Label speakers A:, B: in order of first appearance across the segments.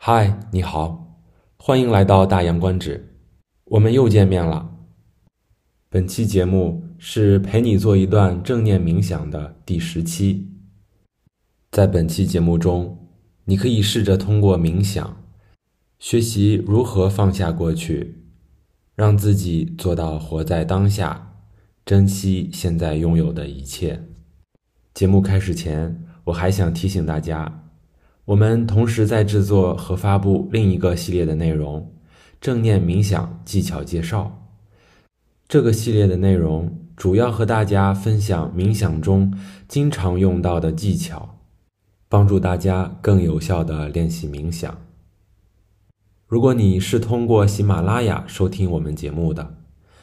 A: 嗨，你好，欢迎来到大洋观止，我们又见面了。本期节目是陪你做一段正念冥想的第十期。在本期节目中，你可以试着通过冥想，学习如何放下过去，让自己做到活在当下，珍惜现在拥有的一切。节目开始前，我还想提醒大家。我们同时在制作和发布另一个系列的内容——正念冥想技巧介绍。这个系列的内容主要和大家分享冥想中经常用到的技巧，帮助大家更有效地练习冥想。如果你是通过喜马拉雅收听我们节目的，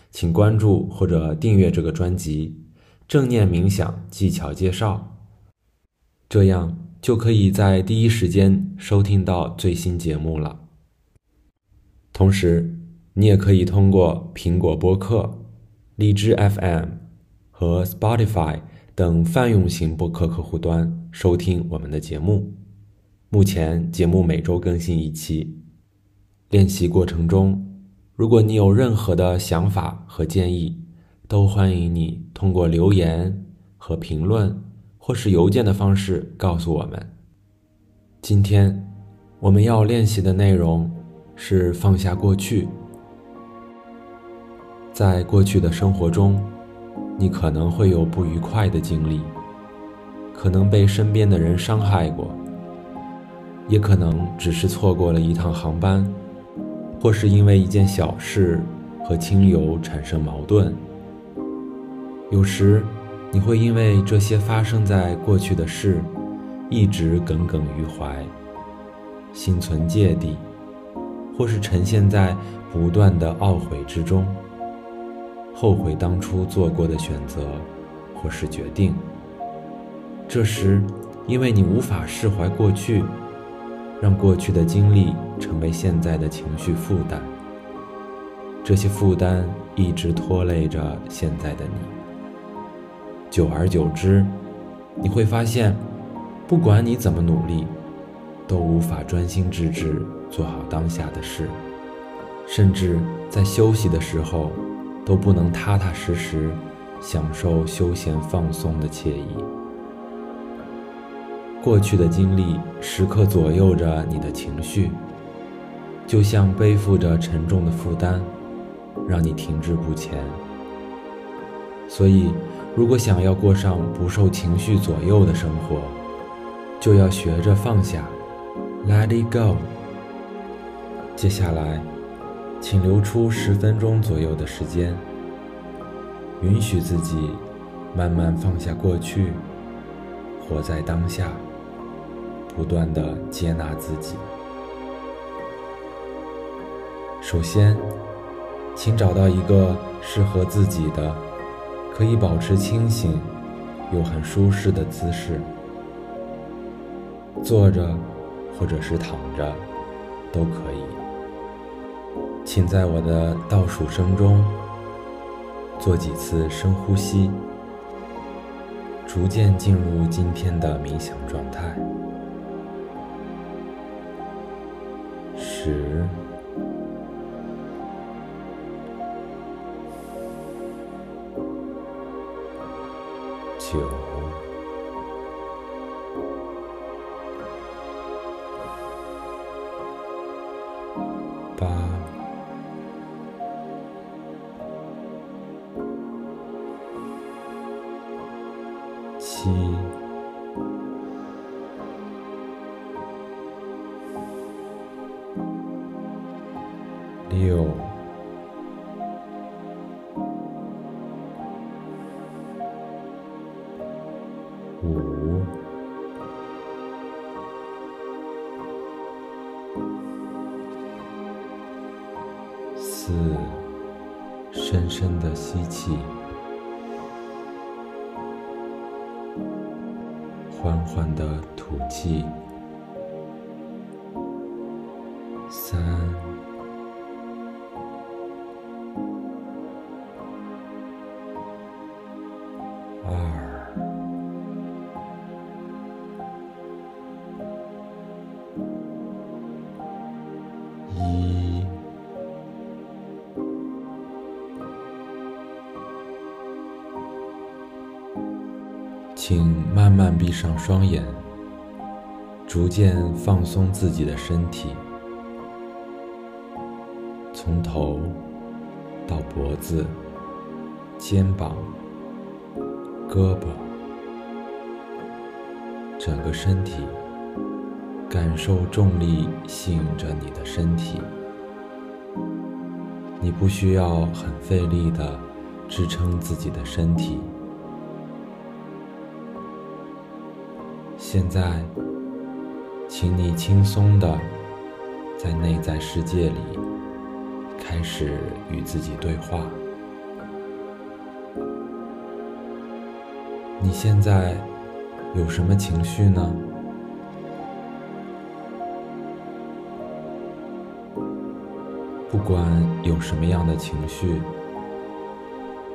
A: 请关注或者订阅这个专辑《正念冥想技巧介绍》，这样。就可以在第一时间收听到最新节目了。同时，你也可以通过苹果播客、荔枝 FM 和 Spotify 等泛用型播客客户端收听我们的节目。目前节目每周更新一期。练习过程中，如果你有任何的想法和建议，都欢迎你通过留言和评论。或是邮件的方式告诉我们。今天我们要练习的内容是放下过去。在过去的生活中，你可能会有不愉快的经历，可能被身边的人伤害过，也可能只是错过了一趟航班，或是因为一件小事和亲友产生矛盾。有时。你会因为这些发生在过去的事，一直耿耿于怀，心存芥蒂，或是沉陷在不断的懊悔之中，后悔当初做过的选择或是决定。这时，因为你无法释怀过去，让过去的经历成为现在的情绪负担，这些负担一直拖累着现在的你。久而久之，你会发现，不管你怎么努力，都无法专心致志做好当下的事，甚至在休息的时候，都不能踏踏实实享受休闲放松的惬意。过去的经历时刻左右着你的情绪，就像背负着沉重的负担，让你停滞不前。所以。如果想要过上不受情绪左右的生活，就要学着放下，Let it go。接下来，请留出十分钟左右的时间，允许自己慢慢放下过去，活在当下，不断的接纳自己。首先，请找到一个适合自己的。可以保持清醒又很舒适的姿势，坐着或者是躺着都可以。请在我的倒数声中做几次深呼吸，逐渐进入今天的冥想状态。十。九、四，深深的吸气，缓缓的吐气。三，二，一。请慢慢闭上双眼，逐渐放松自己的身体，从头到脖子、肩膀、胳膊，整个身体感受重力吸引着你的身体。你不需要很费力的支撑自己的身体。现在，请你轻松的在内在世界里开始与自己对话。你现在有什么情绪呢？不管有什么样的情绪，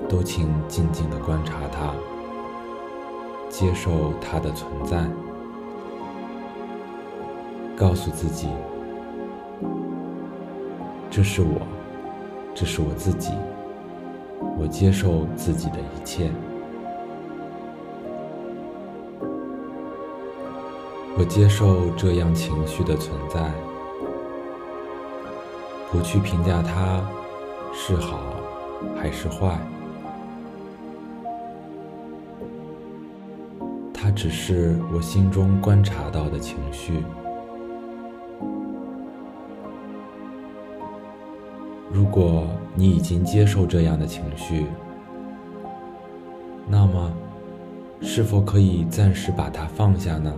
A: 都请静静的观察它，接受它的存在。告诉自己，这是我，这是我自己，我接受自己的一切，我接受这样情绪的存在，不去评价它是好还是坏，它只是我心中观察到的情绪。如果你已经接受这样的情绪，那么是否可以暂时把它放下呢？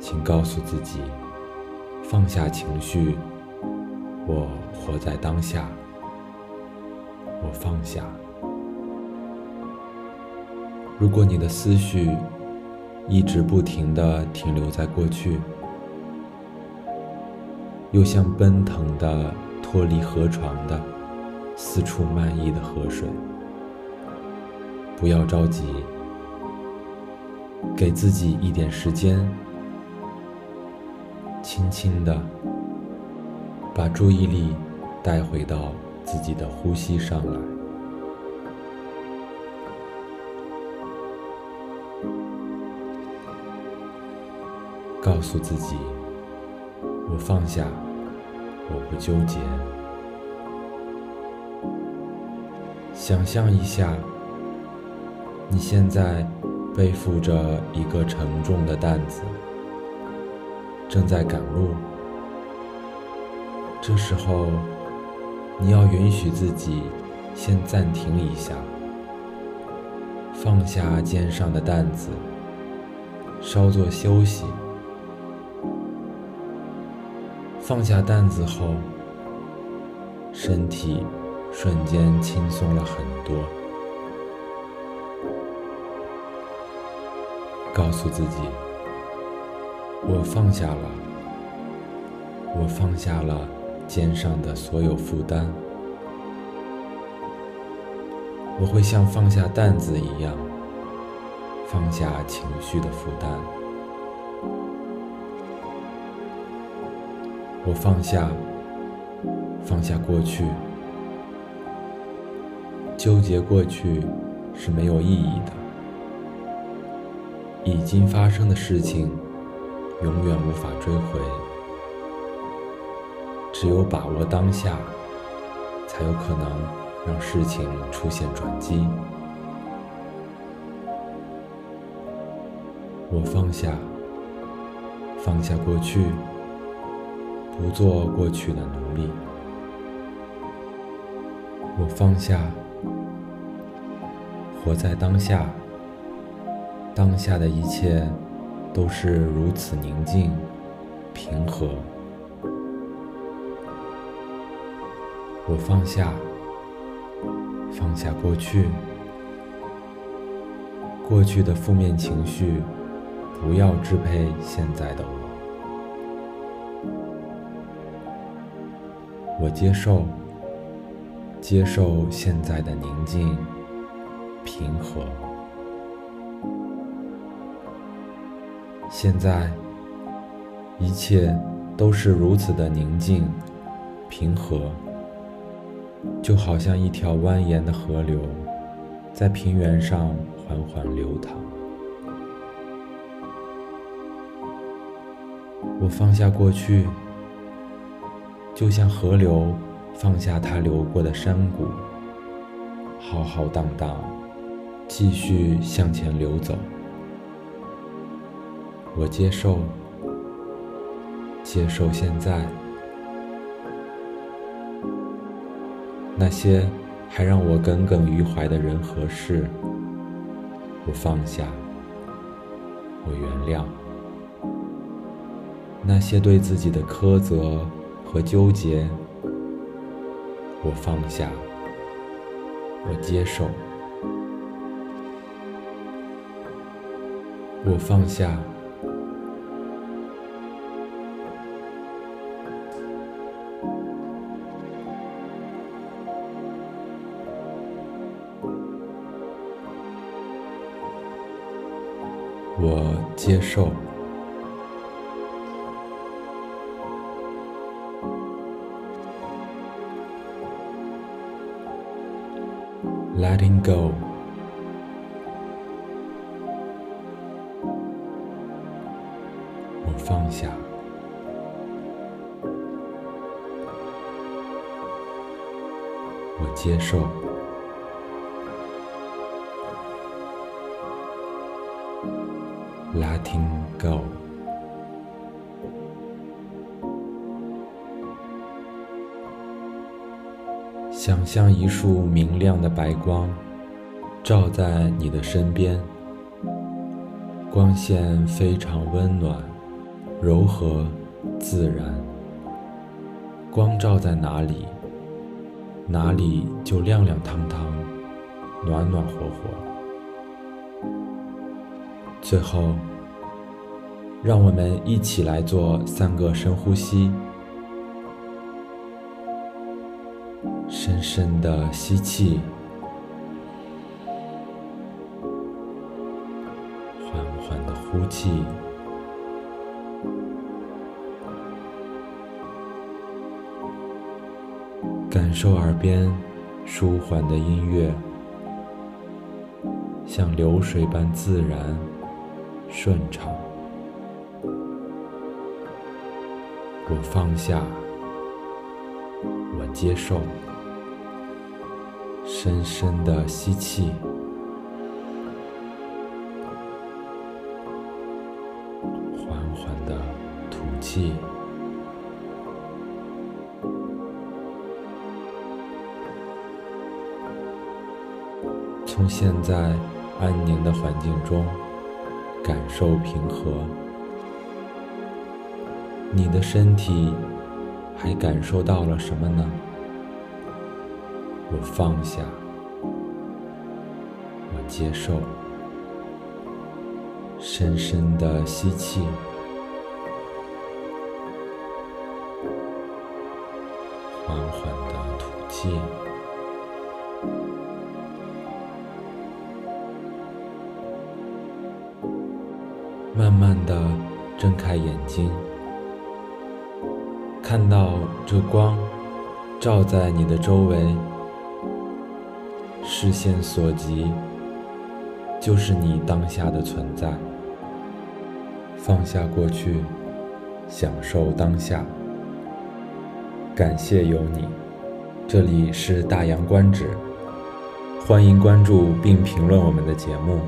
A: 请告诉自己，放下情绪，我活在当下，我放下。如果你的思绪一直不停地停留在过去，又像奔腾的、脱离河床的、四处漫溢的河水。不要着急，给自己一点时间，轻轻的把注意力带回到自己的呼吸上来，告诉自己。我放下，我不纠结。想象一下，你现在背负着一个沉重的担子，正在赶路。这时候，你要允许自己先暂停一下，放下肩上的担子，稍作休息。放下担子后，身体瞬间轻松了很多。告诉自己，我放下了，我放下了肩上的所有负担，我会像放下担子一样，放下情绪的负担。我放下，放下过去，纠结过去是没有意义的。已经发生的事情，永远无法追回。只有把握当下，才有可能让事情出现转机。我放下，放下过去。不做过去的奴隶，我放下，活在当下。当下的一切都是如此宁静、平和。我放下，放下过去，过去的负面情绪不要支配现在的我。我接受，接受现在的宁静、平和。现在，一切都是如此的宁静、平和，就好像一条蜿蜒的河流，在平原上缓缓流淌。我放下过去，就像河流放下它流过的山谷，浩浩荡荡，继续向前流走。我接受，接受现在那些还让我耿耿于怀的人和事，我放下，我原谅。那些对自己的苛责和纠结，我放下，我接受，我放下，我接受。Letting go. 我放下，我接受 letting go. 想象一束明亮的白光，照在你的身边，光线非常温暖、柔和、自然。光照在哪里，哪里就亮亮堂堂、暖暖和和。最后，让我们一起来做三个深呼吸。深深的吸气，缓缓的呼气，感受耳边舒缓的音乐，像流水般自然顺畅。我放下，我接受。深深的吸气，缓缓的吐气。从现在安宁的环境中感受平和，你的身体还感受到了什么呢？我放下，我接受，深深的吸气，缓缓的吐气，慢慢的睁开眼睛，看到这光照在你的周围。视线所及，就是你当下的存在。放下过去，享受当下。感谢有你。这里是大洋观止，欢迎关注并评论我们的节目。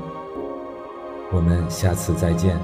A: 我们下次再见。